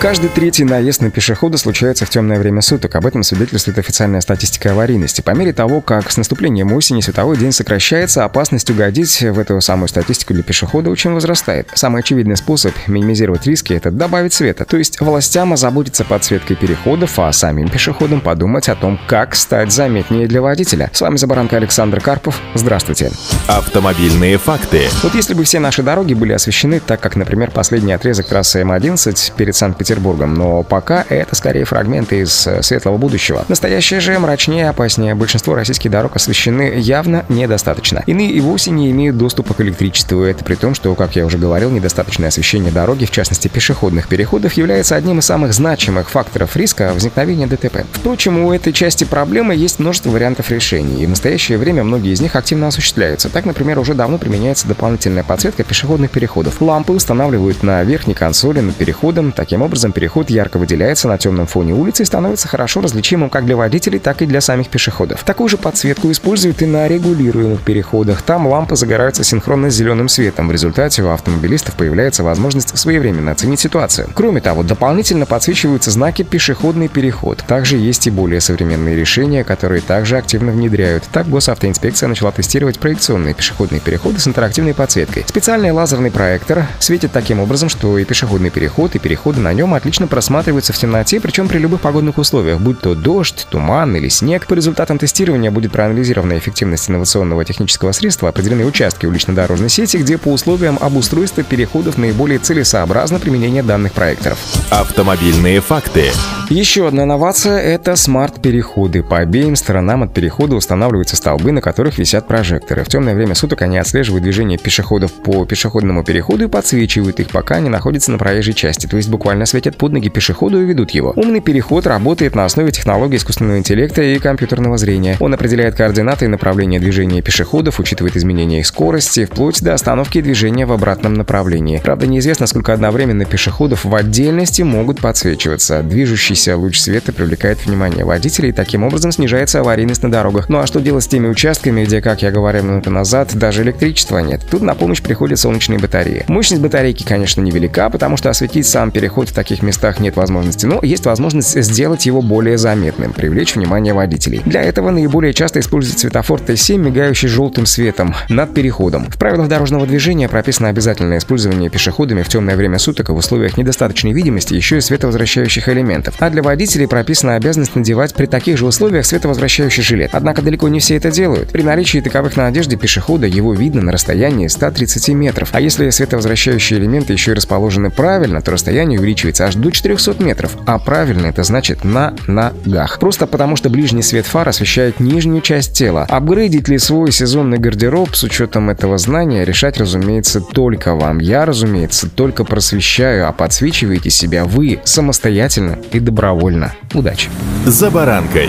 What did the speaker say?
Каждый третий наезд на пешехода случается в темное время суток. Об этом свидетельствует официальная статистика аварийности. По мере того, как с наступлением осени световой день сокращается, опасность угодить в эту самую статистику для пешехода очень возрастает. Самый очевидный способ минимизировать риски – это добавить света. То есть властям озаботиться подсветкой переходов, а самим пешеходам подумать о том, как стать заметнее для водителя. С вами Забаранка Александр Карпов. Здравствуйте. Автомобильные факты. Вот если бы все наши дороги были освещены так, как, например, последний отрезок трассы М11 перед Санкт-Петербургом, Петербургом, но пока это скорее фрагменты из э, светлого будущего. Настоящее же мрачнее и опаснее. Большинство российских дорог освещены явно недостаточно. Иные и вовсе не имеют доступа к электричеству. Это при том, что, как я уже говорил, недостаточное освещение дороги, в частности пешеходных переходов, является одним из самых значимых факторов риска возникновения ДТП. Впрочем, у этой части проблемы есть множество вариантов решений, и в настоящее время многие из них активно осуществляются. Так, например, уже давно применяется дополнительная подсветка пешеходных переходов. Лампы устанавливают на верхней консоли над переходом, таким образом образом переход ярко выделяется на темном фоне улицы и становится хорошо различимым как для водителей, так и для самих пешеходов. Такую же подсветку используют и на регулируемых переходах. Там лампы загораются синхронно с зеленым светом. В результате у автомобилистов появляется возможность своевременно оценить ситуацию. Кроме того, дополнительно подсвечиваются знаки «Пешеходный переход». Также есть и более современные решения, которые также активно внедряют. Так госавтоинспекция начала тестировать проекционные пешеходные переходы с интерактивной подсветкой. Специальный лазерный проектор светит таким образом, что и пешеходный переход, и переходы на нем нем отлично просматриваются в темноте, причем при любых погодных условиях, будь то дождь, туман или снег. По результатам тестирования будет проанализирована эффективность инновационного технического средства, определены участки улично-дорожной сети, где по условиям обустройства переходов наиболее целесообразно применение данных проекторов. Автомобильные факты. Еще одна инновация – это смарт-переходы. По обеим сторонам от перехода устанавливаются столбы, на которых висят прожекторы. В темное время суток они отслеживают движение пешеходов по пешеходному переходу и подсвечивают их, пока они находятся на проезжей части, то есть буквально светят под ноги пешеходу и ведут его. Умный переход работает на основе технологий искусственного интеллекта и компьютерного зрения. Он определяет координаты и направление движения пешеходов, учитывает изменения их скорости, вплоть до остановки движения в обратном направлении. Правда, неизвестно, сколько одновременно пешеходов в отдельности могут подсвечиваться. Движущийся луч света привлекает внимание водителей и таким образом снижается аварийность на дорогах. Ну а что делать с теми участками, где, как я говорил минуту назад, даже электричества нет? Тут на помощь приходят солнечные батареи. Мощность батарейки, конечно, невелика, потому что осветить сам переход в таких местах нет возможности, но есть возможность сделать его более заметным, привлечь внимание водителей. Для этого наиболее часто используют светофор Т7, мигающий желтым светом над переходом. В правилах дорожного движения прописано обязательное использование пешеходами в темное время суток и в условиях недостаточной видимости еще и световозвращающих элементов. А для водителей прописана обязанность надевать при таких же условиях световозвращающий жилет. Однако далеко не все это делают. При наличии таковых на одежде пешехода его видно на расстоянии 130 метров. А если световозвращающие элементы еще и расположены правильно, то расстояние увеличивается аж до 400 метров. А правильно это значит на ногах. Просто потому, что ближний свет фар освещает нижнюю часть тела. Апгрейдить ли свой сезонный гардероб с учетом этого знания решать, разумеется, только вам. Я, разумеется, только просвещаю, а подсвечиваете себя вы самостоятельно и добровольно. Удачи! «За баранкой»